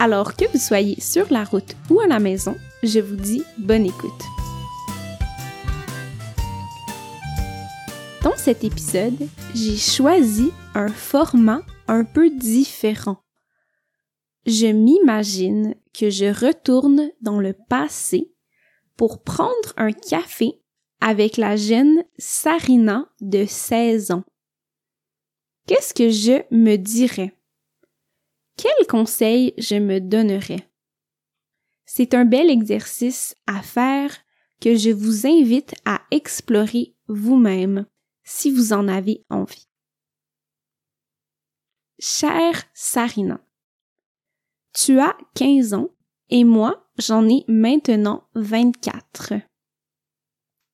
Alors que vous soyez sur la route ou à la maison, je vous dis bonne écoute. Dans cet épisode, j'ai choisi un format un peu différent. Je m'imagine que je retourne dans le passé pour prendre un café avec la jeune Sarina de 16 ans. Qu'est-ce que je me dirais? Quel conseil je me donnerais? C'est un bel exercice à faire que je vous invite à explorer vous-même si vous en avez envie. Chère Sarina, tu as 15 ans et moi, j'en ai maintenant 24.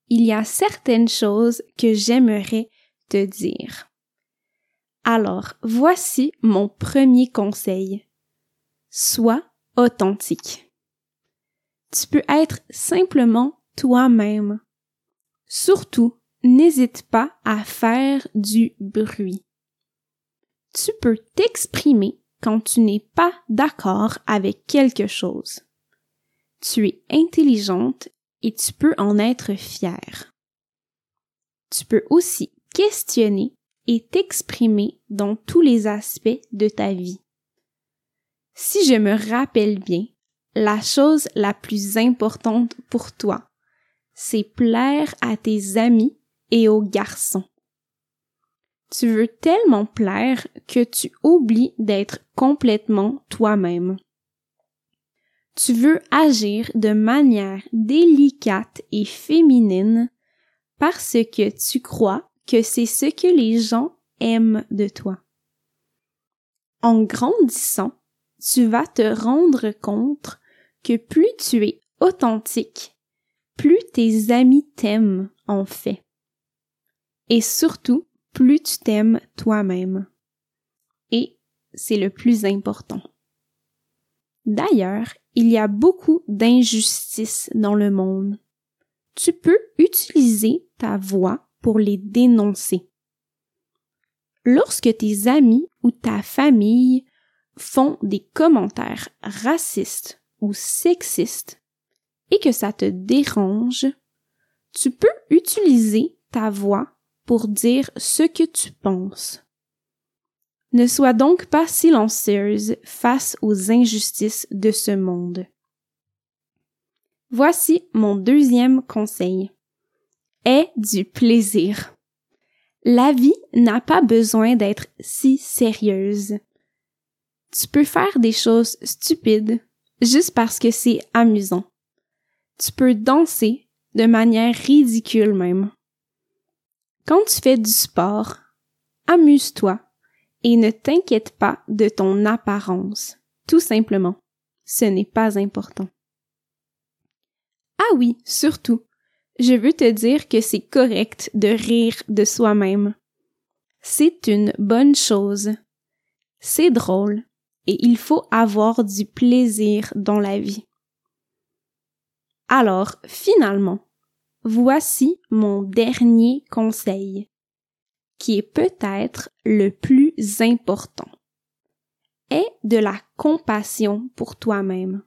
Il y a certaines choses que j'aimerais te dire. Alors, voici mon premier conseil. Sois authentique. Tu peux être simplement toi-même. Surtout, n'hésite pas à faire du bruit. Tu peux t'exprimer quand tu n'es pas d'accord avec quelque chose. Tu es intelligente et tu peux en être fière. Tu peux aussi questionner et t'exprimer dans tous les aspects de ta vie. Si je me rappelle bien, la chose la plus importante pour toi, c'est plaire à tes amis et aux garçons. Tu veux tellement plaire que tu oublies d'être complètement toi-même. Tu veux agir de manière délicate et féminine parce que tu crois que c'est ce que les gens aiment de toi. En grandissant, tu vas te rendre compte que plus tu es authentique, plus tes amis t'aiment en fait. Et surtout, plus tu t'aimes toi-même. Et c'est le plus important. D'ailleurs, il y a beaucoup d'injustices dans le monde. Tu peux utiliser ta voix les dénoncer. Lorsque tes amis ou ta famille font des commentaires racistes ou sexistes et que ça te dérange, tu peux utiliser ta voix pour dire ce que tu penses. Ne sois donc pas silencieuse face aux injustices de ce monde. Voici mon deuxième conseil est du plaisir. La vie n'a pas besoin d'être si sérieuse. Tu peux faire des choses stupides juste parce que c'est amusant. Tu peux danser de manière ridicule même. Quand tu fais du sport, amuse-toi et ne t'inquiète pas de ton apparence. Tout simplement, ce n'est pas important. Ah oui, surtout, je veux te dire que c'est correct de rire de soi-même. C'est une bonne chose. C'est drôle et il faut avoir du plaisir dans la vie. Alors, finalement, voici mon dernier conseil, qui est peut-être le plus important. Aie de la compassion pour toi-même.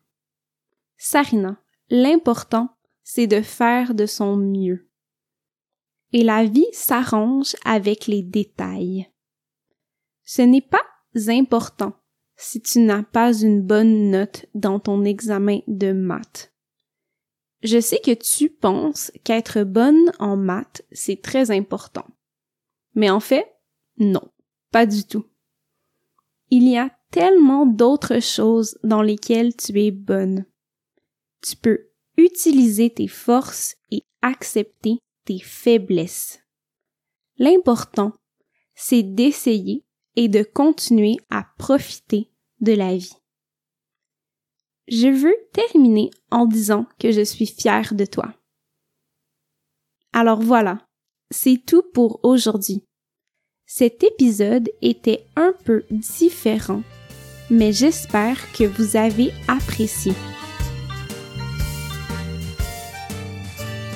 Sarina, l'important, c'est de faire de son mieux. Et la vie s'arrange avec les détails. Ce n'est pas important si tu n'as pas une bonne note dans ton examen de maths. Je sais que tu penses qu'être bonne en maths, c'est très important. Mais en fait, non, pas du tout. Il y a tellement d'autres choses dans lesquelles tu es bonne. Tu peux utiliser tes forces et accepter tes faiblesses. L'important, c'est d'essayer et de continuer à profiter de la vie. je veux terminer en disant que je suis fière de toi. Alors voilà, c'est tout pour aujourd'hui. Cet épisode était un peu différent, mais j'espère que vous avez apprécié.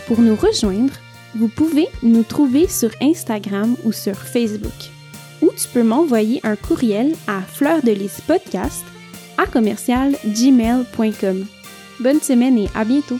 Pour nous rejoindre, vous pouvez nous trouver sur Instagram ou sur Facebook. Ou tu peux m'envoyer un courriel à fleur de podcast à. Bonne semaine et à bientôt!